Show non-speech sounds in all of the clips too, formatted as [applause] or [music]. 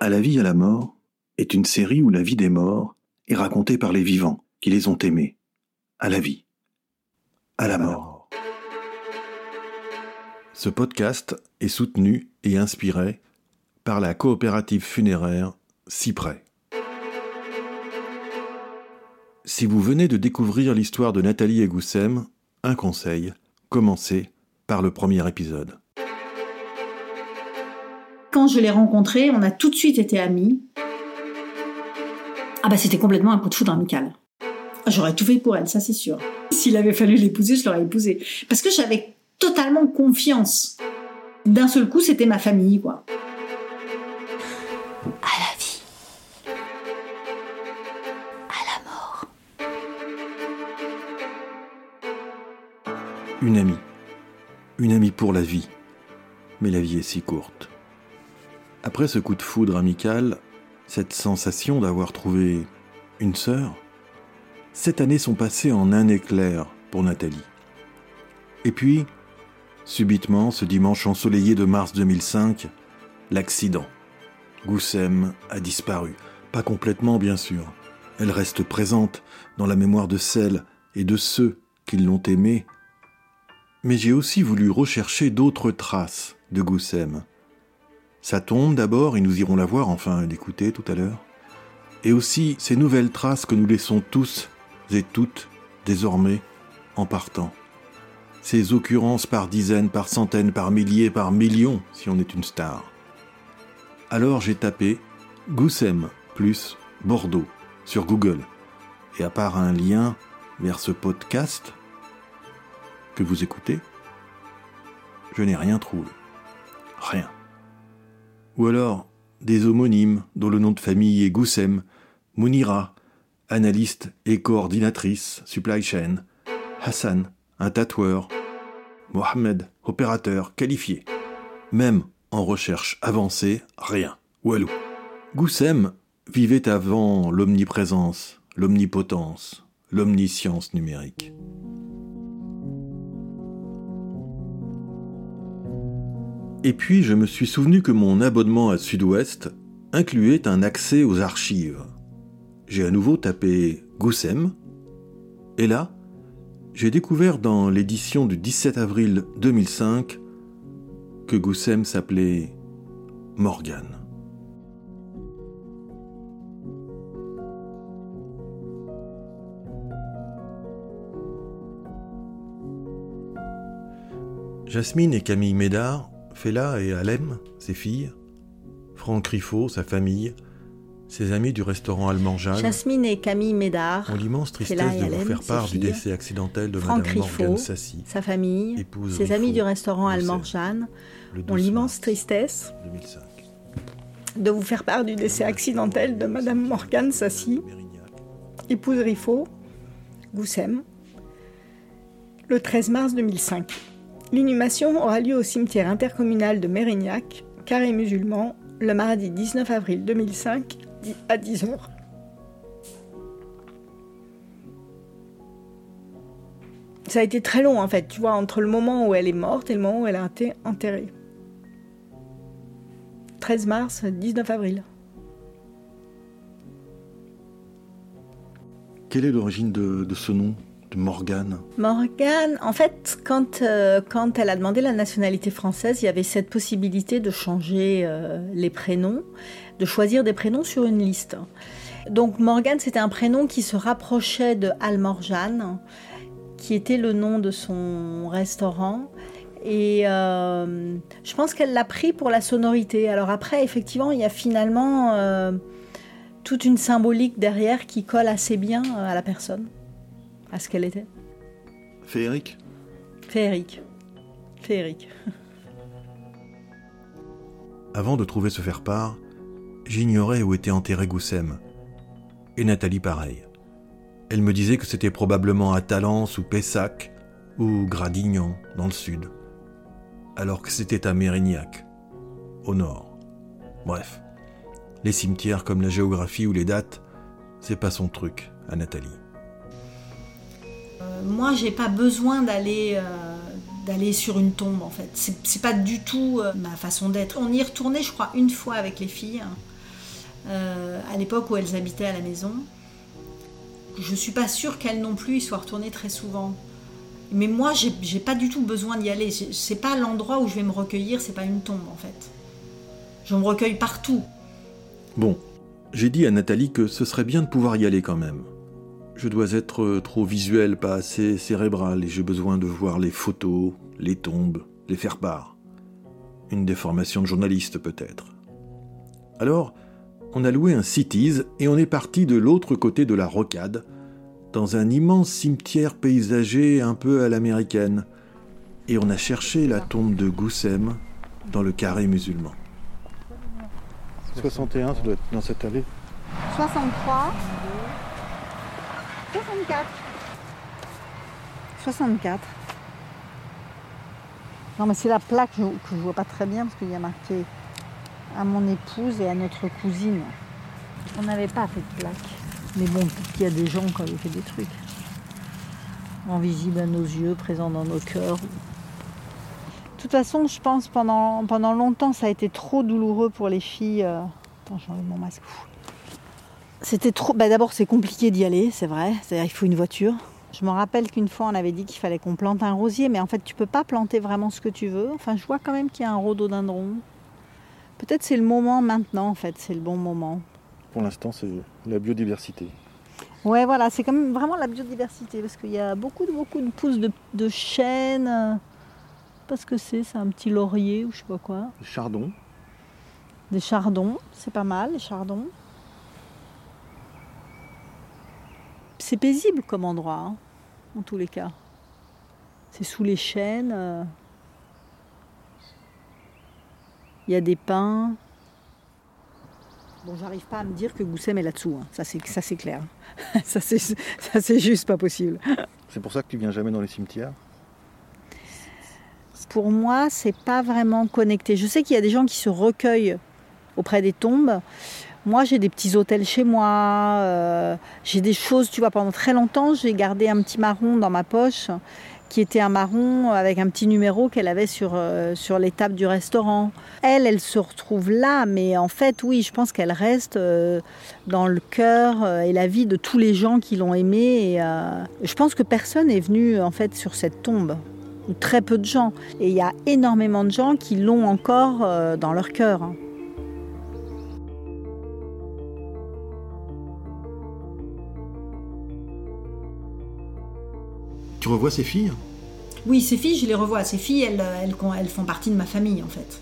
À la vie, à la mort est une série où la vie des morts est racontée par les vivants qui les ont aimés. À la vie, à la mort. Ce podcast est soutenu et inspiré par la coopérative funéraire Cyprès. Si vous venez de découvrir l'histoire de Nathalie et Goussem, un conseil, commencez par le premier épisode. Quand je l'ai rencontrée, on a tout de suite été amis. Ah bah c'était complètement un coup de foudre amical. J'aurais tout fait pour elle, ça c'est sûr. S'il avait fallu l'épouser, je l'aurais épousée. Parce que j'avais totalement confiance. D'un seul coup, c'était ma famille, quoi. À la vie. À la mort. Une amie. Une amie pour la vie. Mais la vie est si courte. Après ce coup de foudre amical, cette sensation d'avoir trouvé une sœur, sept années sont passées en un éclair pour Nathalie. Et puis, subitement, ce dimanche ensoleillé de mars 2005, l'accident. Goussem a disparu. Pas complètement, bien sûr. Elle reste présente dans la mémoire de celles et de ceux qui l'ont aimée. Mais j'ai aussi voulu rechercher d'autres traces de Goussem sa tombe d'abord, et nous irons la voir, enfin l'écouter tout à l'heure, et aussi ces nouvelles traces que nous laissons tous et toutes désormais en partant. Ces occurrences par dizaines, par centaines, par milliers, par millions, si on est une star. Alors j'ai tapé Goussem plus Bordeaux sur Google. Et à part un lien vers ce podcast que vous écoutez, je n'ai rien trouvé. Rien. Ou alors des homonymes dont le nom de famille est Goussem, Mounira, analyste et coordinatrice supply chain, Hassan, un tatoueur, Mohamed, opérateur qualifié. Même en recherche avancée, rien. Walou. Goussem vivait avant l'omniprésence, l'omnipotence, l'omniscience numérique. Et puis je me suis souvenu que mon abonnement à Sud-Ouest incluait un accès aux archives. J'ai à nouveau tapé Goussem, et là, j'ai découvert dans l'édition du 17 avril 2005 que Goussem s'appelait Morgan. Jasmine et Camille Médard Fela et Alem, ses filles, Franck Riffaut, sa famille, ses amis du restaurant allemand Jeanne. Jasmine et Camille Médard. Ont l'immense tristesse de vous faire part du décès accidentel de Franck Madame Morgane Sassy. Sa famille, ses amis du restaurant allemand Jeanne ont l'immense tristesse 2005. de vous faire part du décès accidentel de Madame Morgane Sassy, épouse Riffaut, Goussem, le 13 mars 2005. L'inhumation aura lieu au cimetière intercommunal de Mérignac, carré musulman, le mardi 19 avril 2005 à 10h. Ça a été très long en fait, tu vois, entre le moment où elle est morte et le moment où elle a été enterrée. 13 mars, 19 avril. Quelle est l'origine de, de ce nom? Morgane Morgane, en fait, quand, euh, quand elle a demandé la nationalité française, il y avait cette possibilité de changer euh, les prénoms, de choisir des prénoms sur une liste. Donc Morgane, c'était un prénom qui se rapprochait de Almorjane, qui était le nom de son restaurant. Et euh, je pense qu'elle l'a pris pour la sonorité. Alors après, effectivement, il y a finalement toute une symbolique derrière qui colle assez bien à la personne à ce qu'elle était Féerique Féerique. Féerique. [laughs] Avant de trouver ce faire-part, j'ignorais où était enterré Goussem. Et Nathalie pareil. Elle me disait que c'était probablement à Talence ou Pessac ou Gradignan dans le sud, alors que c'était à Mérignac, au nord. Bref, les cimetières comme la géographie ou les dates, c'est pas son truc à Nathalie moi, j'ai pas besoin d'aller euh, d'aller sur une tombe en fait. C'est pas du tout euh, ma façon d'être. On y retournait, je crois, une fois avec les filles, euh, à l'époque où elles habitaient à la maison. Je suis pas sûre qu'elles non plus y soient retournées très souvent. Mais moi, j'ai pas du tout besoin d'y aller. C'est pas l'endroit où je vais me recueillir, c'est pas une tombe en fait. Je me recueille partout. Bon, j'ai dit à Nathalie que ce serait bien de pouvoir y aller quand même. Je dois être trop visuel, pas assez cérébral, et j'ai besoin de voir les photos, les tombes, les faire part. Une déformation de journaliste peut-être. Alors, on a loué un Cities et on est parti de l'autre côté de la rocade, dans un immense cimetière paysager un peu à l'américaine, et on a cherché la tombe de Goussem dans le carré musulman. 61, ça doit être dans cette allée. 63. 64. 64. Non, mais c'est la plaque que je ne vois pas très bien parce qu'il y a marqué à mon épouse et à notre cousine. On n'avait pas fait de plaque. Mais bon, peut-être qu'il y a des gens qui avaient fait des trucs. Invisibles à nos yeux, présents dans nos cœurs. De toute façon, je pense pendant, pendant longtemps, ça a été trop douloureux pour les filles. Euh. Attends, j'enlève mon masque. C'était trop. Bah, D'abord, c'est compliqué d'y aller, c'est vrai. C'est-à-dire, il faut une voiture. Je me rappelle qu'une fois, on avait dit qu'il fallait qu'on plante un rosier, mais en fait, tu peux pas planter vraiment ce que tu veux. Enfin, je vois quand même qu'il y a un rhododendron. Peut-être c'est le moment maintenant, en fait, c'est le bon moment. Pour l'instant, c'est la biodiversité. Ouais, voilà, c'est quand même vraiment la biodiversité, parce qu'il y a beaucoup, beaucoup de pousses de, de chênes. Parce que c'est, c'est un petit laurier ou je sais pas quoi. Des chardons. Des chardons, c'est pas mal, les chardons. C'est paisible comme endroit, hein, en tous les cas. C'est sous les chênes. euh. Il y a des pins. Bon, j'arrive pas à me dire que Goussem est là-dessous. hein. Ça, c'est, ça, c'est clair. [laughs] ça, c'est, ça, c'est juste pas possible. C'est pour ça que tu viens jamais dans les cimetières? Pour moi, c'est pas vraiment connecté. Je sais qu'il y a des gens qui se recueillent auprès des tombes. Moi, j'ai des petits hôtels chez moi. euh, j'ai des choses, tu vois, pendant très longtemps, j'ai gardé un petit marron dans ma poche qui était un marron avec un petit numéro qu'elle avait sur, euh, sur les tables du restaurant. Elle, elle se retrouve là, mais en fait, oui, je pense qu'elle reste euh, dans le cœur et la vie de tous les gens qui l'ont aimée. Je pense que personne est venu en fait sur cette tombe, ou très peu de gens. Et il y a énormément de gens qui l'ont encore dans leur cœur. Tu revois ces filles? Oui, ces filles, je les revois. Ces filles, elles, elles, elles font partie de ma famille, en fait.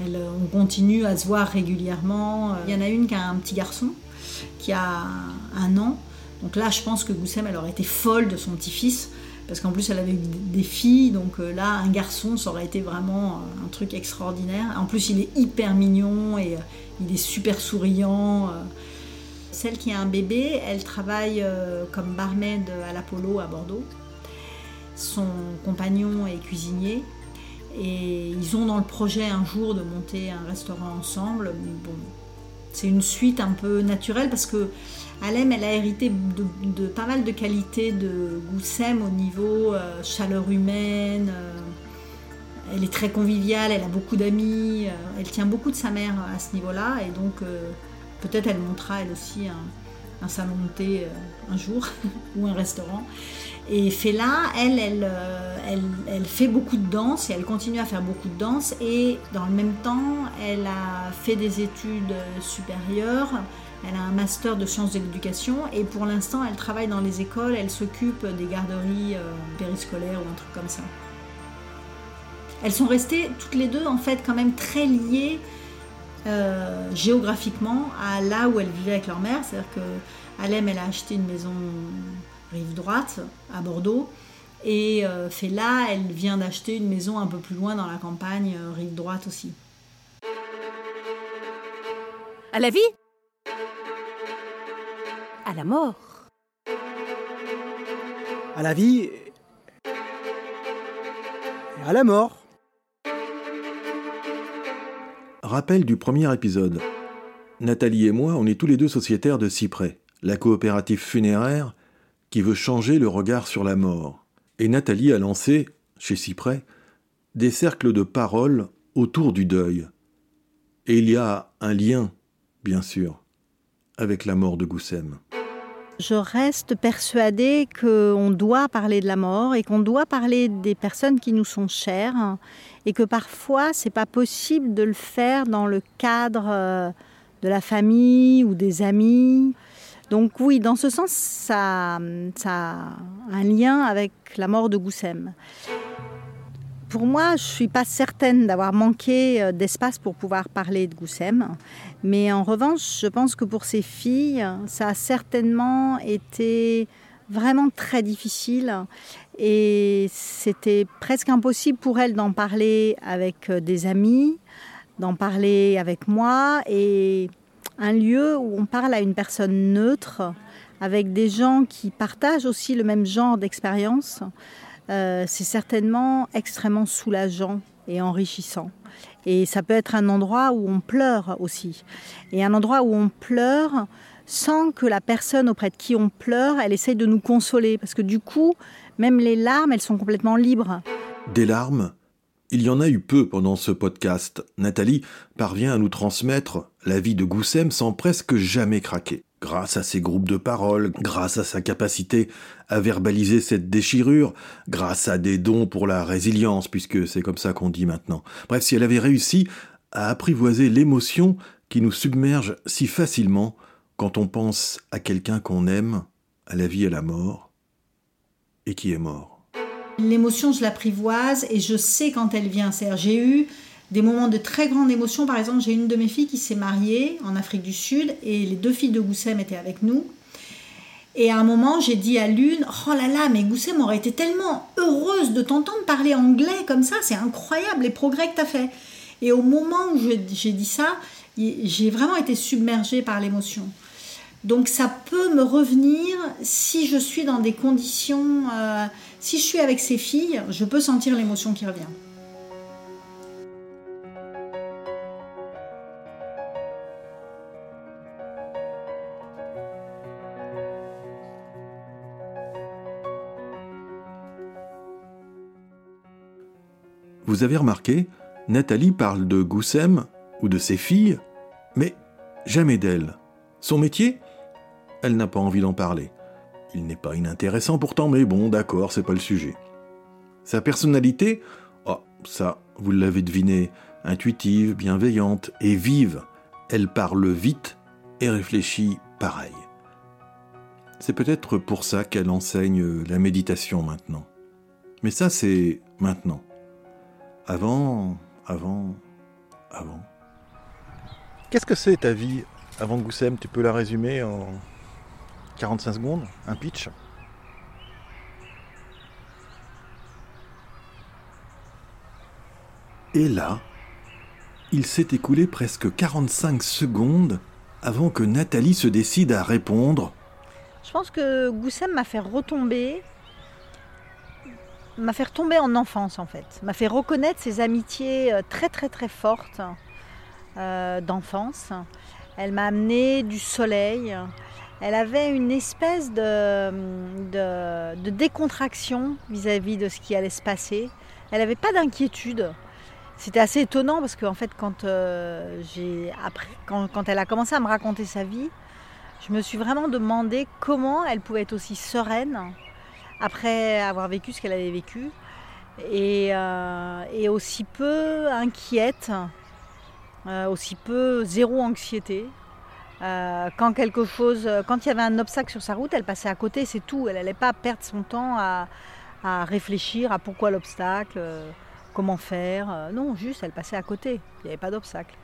Euh, on continue à se voir régulièrement. Il y en a une qui a un petit garçon, qui a un an. Donc là, je pense que Goussem, elle aurait été folle de son petit-fils, parce qu'en plus, elle avait eu des filles. Donc euh, là, un garçon, ça aurait été vraiment euh, un truc extraordinaire. En plus, il est hyper mignon et euh, il est super souriant. euh. Celle qui a un bébé, elle travaille euh, comme barmaid à l'Apollo à Bordeaux. Son compagnon est cuisinier et ils ont dans le projet un jour de monter un restaurant ensemble. Bon, c'est une suite un peu naturelle parce que Alem, elle a hérité de, de pas mal de qualités de Goussem au niveau euh, chaleur humaine. euh, elle est très conviviale, elle a beaucoup d'amis, euh, elle tient beaucoup de sa mère à ce niveau-là et donc peut-être elle montera elle aussi un, un salon de thé euh, un jour [laughs] ou un restaurant. Et Fela, elle, elle, euh, elle, elle fait beaucoup de danse et elle continue à faire beaucoup de danse. Et dans le même temps, elle a fait des études supérieures. Elle a un master de sciences de l'éducation. Et pour l'instant, elle travaille dans les écoles. Elle s'occupe des garderies euh, périscolaires ou un truc comme ça. Elles sont restées toutes les deux, en fait, quand même très liées euh, géographiquement à là où elles vivaient avec leur mère. C'est-à-dire que Alem, elle a acheté une maison rive droite à Bordeaux. Et euh, Fela, elle vient d'acheter une maison un peu plus loin dans la campagne, euh, rive droite aussi. À la vie? À la mort? À la vie et à la mort. Rappel du premier épisode. Nathalie et moi, on est tous les deux sociétaires de Cyprès, la coopérative funéraire qui veut changer le regard sur la mort. Et Nathalie a lancé chez Cyprès, des cercles de paroles autour du deuil. Et il y a un lien, bien sûr, avec la mort de Goussem. Je reste persuadée qu'on doit parler de la mort et qu'on doit parler des personnes qui nous sont chères et que parfois c'est pas possible de le faire dans le cadre euh, de la famille ou des amis. Donc oui, dans ce sens, ça, ça a un lien avec la mort de Goussem. Pour moi, je ne suis pas certaine d'avoir manqué euh, d'espace pour pouvoir parler de Goussem. Mais en revanche, je pense que pour ces filles, ça a certainement été vraiment très difficile. Et c'était presque impossible pour elles d'en parler avec euh, des amis, d'en parler avec moi. Et un lieu où on parle à une personne neutre, avec des gens qui partagent aussi le même genre d'expérience. Euh, c'est certainement extrêmement soulageant et enrichissant. Et ça peut être un endroit où on pleure aussi. Et un endroit où on pleure sans que la personne auprès de qui on pleure, elle essaye de nous consoler. Parce que du coup, même les larmes, elles sont complètement libres. Des larmes Il y en a eu peu pendant ce podcast. Nathalie parvient à nous transmettre la vie de Goussem sans presque jamais craquer grâce à ses groupes de parole, grâce à sa capacité à verbaliser cette déchirure, grâce à des dons pour la résilience, puisque c'est comme ça qu'on dit maintenant. Bref, si elle avait réussi à apprivoiser l'émotion qui nous submerge si facilement quand on pense à quelqu'un qu'on aime, à la vie et à la mort, et qui est mort. L'émotion, je l'apprivoise et je sais quand elle vient. j'ai eu des moments de très grande émotion. Par exemple, j'ai une de mes filles qui s'est mariée en Afrique du Sud et les deux filles de Goussem étaient avec nous. Et à un moment, j'ai dit à l'une Oh là là, mais Goussem aurait été tellement heureuse de t'entendre parler anglais comme ça, c'est incroyable les progrès que tu as fait. Et au moment où j'ai dit ça, j'ai vraiment été submergée par l'émotion. Donc ça peut me revenir si je suis dans des conditions, euh, si je suis avec ces filles, je peux sentir l'émotion qui revient. Vous avez remarqué, Nathalie parle de Goussem ou de ses filles, mais jamais d'elle. Son métier? Elle n'a pas envie d'en parler. Il n'est pas inintéressant pourtant, mais bon, d'accord, c'est pas le sujet. Sa personnalité? Oh, ça, vous l'avez deviné, intuitive, bienveillante et vive. Elle parle vite et réfléchit pareil. C'est peut-être pour ça qu'elle enseigne la méditation maintenant. Mais ça, c'est maintenant. Avant, avant, avant. Qu'est-ce que c'est ta vie avant Goussem Tu peux la résumer en 45 secondes? Un pitch? Et là, il s'est écoulé presque 45 secondes avant que Nathalie se décide à répondre. Je pense que Goussem m'a fait retomber m'a fait retomber en enfance en fait, m'a fait reconnaître ces amitiés euh, très très très fortes euh, d'enfance. Elle m'a amené du soleil. Elle avait une espèce de, de, décontraction vis-à-vis de ce qui allait se passer. Elle n'avait pas d'inquiétude. C'était assez étonnant parce qu'en fait, quand, euh, quand, quand elle a commencé à me raconter sa vie, je me suis vraiment demandé comment elle pouvait être aussi sereine après avoir vécu ce qu'elle avait vécu et, euh, aussi peu inquiète, euh, aussi peu zéro anxiété. Euh, quand quelque chose, quand il y avait un obstacle sur sa route, elle passait à côté, c'est tout. Elle n'allait pas perdre son temps à, réfléchir à pourquoi l'obstacle, comment faire. non, juste, elle passait à côté. Il n'y avait pas d'obstacle.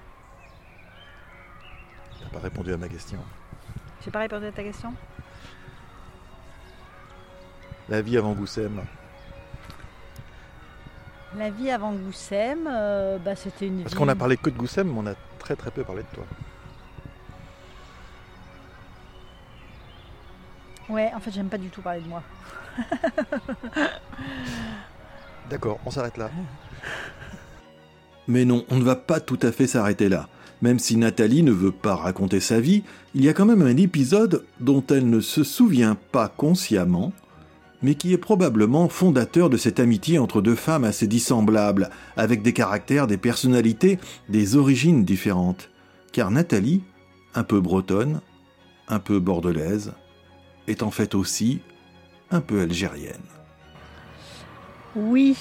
Tu n'as pas répondu à ma question. J'ai pas répondu à ta question? La vie avant Goussem La vie avant Goussem, euh, bah, c'était une Parce qu'on a parlé que de Goussem, mais on a très très peu parlé de toi. Ouais, en fait, j'aime pas du tout parler de moi. [laughs] D'accord, on s'arrête là. [laughs] Mais non, on ne va pas tout à fait s'arrêter là. Même si Nathalie ne veut pas raconter sa vie, il y a quand même un épisode dont elle ne se souvient pas consciemment, mais qui est probablement fondateur de cette amitié entre deux femmes assez dissemblables, avec des caractères, des personnalités, des origines différentes. Car Nathalie, un peu bretonne, un peu bordelaise, est en fait aussi un peu algérienne. Oui,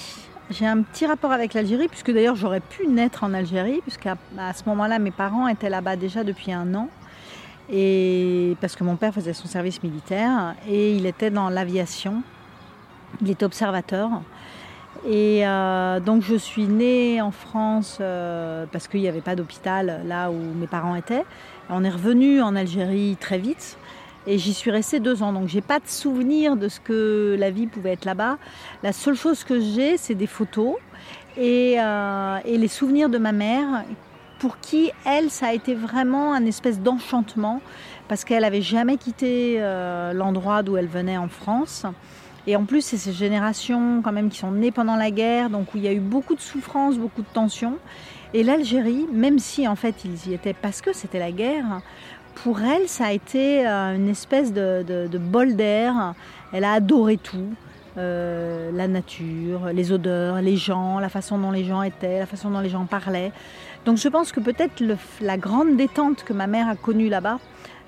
j'ai un petit rapport avec l'Algérie, puisque d'ailleurs j'aurais pu naître en Algérie, puisqu'à à ce moment-là, mes parents étaient là-bas déjà depuis un an. Et parce que mon père faisait son service militaire et il était dans l'aviation. Il était observateur. Et euh, donc je suis née en France euh, parce qu'il n'y avait pas d'hôpital là où mes parents étaient. On est revenu en Algérie très vite et j'y suis restée deux ans. Donc j'ai pas de souvenir de ce que la vie pouvait être là-bas. La seule chose que j'ai, c'est des photos et, euh, et, les souvenirs de ma mère, pour qui elle, ça a été vraiment un espèce d'enchantement parce qu'elle avait jamais quitté l'endroit d'où elle venait en France. Et en plus, c'est ces générations quand même qui sont nées pendant la guerre, donc où il y a eu beaucoup de souffrances, beaucoup de tensions. Et l'Algérie, même si en fait ils y étaient parce que c'était la guerre, pour elle, ça a été euh, une espèce de, bol d'air. Elle a adoré tout. Euh, la nature, les odeurs, les gens, la façon dont les gens étaient, la façon dont les gens parlaient. Donc je pense que peut-être la grande détente que ma mère a connue là-bas,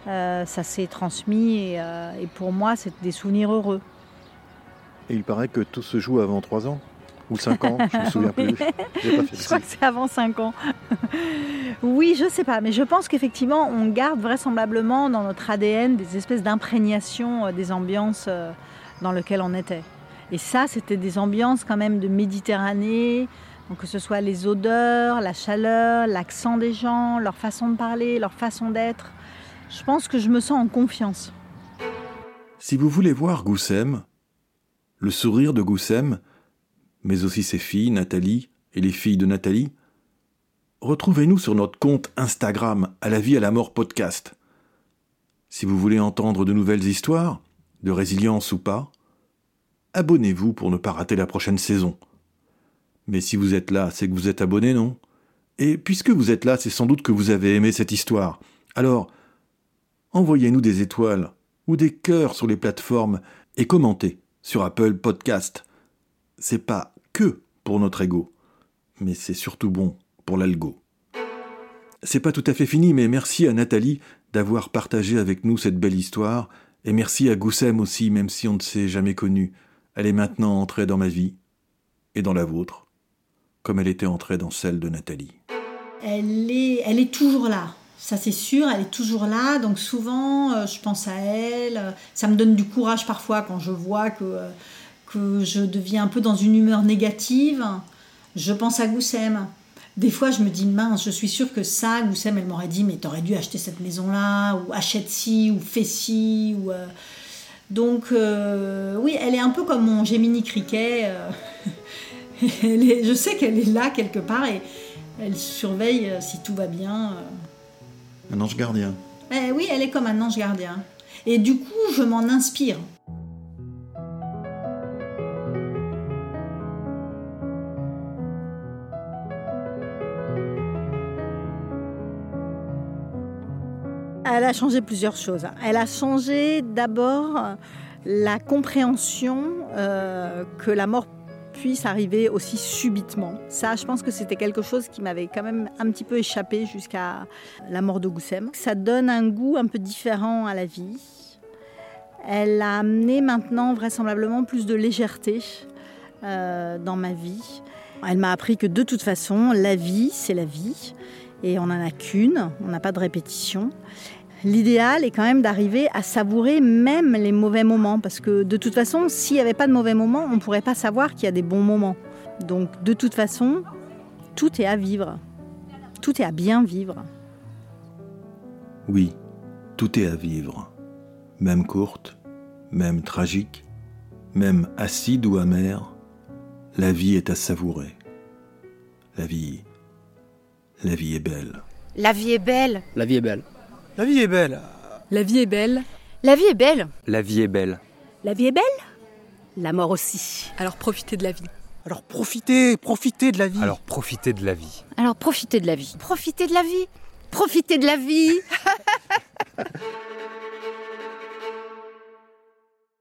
euh, ça s'est transmis et, et, pour moi c'est des souvenirs heureux. Et il paraît que tout se joue avant 3 ans ou 5 ans, je me [laughs] souviens plus. je crois que c'est avant 5 ans. oui, je sais pas, mais je pense qu'effectivement, on garde vraisemblablement dans notre ADN des espèces d'imprégnation euh, des ambiances euh, dans lesquelles on était. Et ça, c'était des ambiances quand même de Méditerranée, donc que ce soit les odeurs, la chaleur, l'accent des gens, leur façon de parler, leur façon d'être. Je pense que je me sens en confiance. Si vous voulez voir Goussem, le sourire de Goussem, mais aussi ses filles, Nathalie, et les filles de Nathalie, retrouvez-nous sur notre compte Instagram à la vie à la mort podcast. Si vous voulez entendre de nouvelles histoires, de résilience ou pas, abonnez-vous pour ne pas rater la prochaine saison. Mais si vous êtes là, c'est que vous êtes abonné, non? Et puisque vous êtes là, c'est sans doute que vous avez aimé cette histoire. Alors, envoyez-nous des étoiles ou des cœurs sur les plateformes et commentez sur Apple Podcast c'est pas que pour notre ego, mais c'est surtout bon pour l'algo. C'est pas tout à fait fini, mais merci à Nathalie d'avoir partagé avec nous cette belle histoire, et merci à Goussem aussi, même si on ne s'est jamais connu. Elle est maintenant entrée dans ma vie, et dans la vôtre, comme elle était entrée dans celle de Nathalie. Elle est, elle est toujours là. Ça c'est sûr, elle est toujours là. Donc souvent, euh, je pense à elle. Ça me donne du courage parfois quand je vois que euh, que je deviens un peu dans une humeur négative, je pense à Goussem. Des fois, je me dis, mince, je suis sûre que ça, Goussem, elle m'aurait dit, mais t'aurais dû acheter cette maison-là, ou achète ci, ou fais ci, ou... Euh. Donc, oui, elle est un peu comme mon Gemini Criquet. Euh. [laughs] je sais qu'elle est là quelque part et elle surveille si tout va bien. Un ange gardien. Eh oui, elle est comme un ange gardien. Et du coup, je m'en inspire. Elle a changé plusieurs choses. Elle a changé d'abord la compréhension euh, que la mort puisse arriver aussi subitement. Ça, je pense que c'était quelque chose qui m'avait quand même un petit peu échappé jusqu'à la mort de Goussem. Ça donne un goût un peu différent à la vie. Elle a amené maintenant vraisemblablement plus de légèreté euh, dans ma vie. Elle m'a appris que de toute façon, la vie, c'est la vie. Et on n'en a qu'une, on n'a pas de répétition. L'idéal est quand même d'arriver à savourer même les mauvais moments, parce que de toute façon, s'il n'y avait pas de mauvais moments, on ne pourrait pas savoir qu'il y a des bons moments. Donc de toute façon, tout est à vivre. Tout est à bien vivre. Oui, tout est à vivre. Même courte, même tragique, même acide ou amère, la vie est à savourer. La vie, la vie est belle. La vie est belle. La vie est belle. La vie est belle. La vie est belle. La vie est belle. La vie est belle. La vie est belle. La mort aussi. Alors profitez de la vie. Alors profitez, profitez de la vie. Alors profitez de la vie. Alors profitez de la vie. Profitez de la vie. Profitez de la vie. [laughs]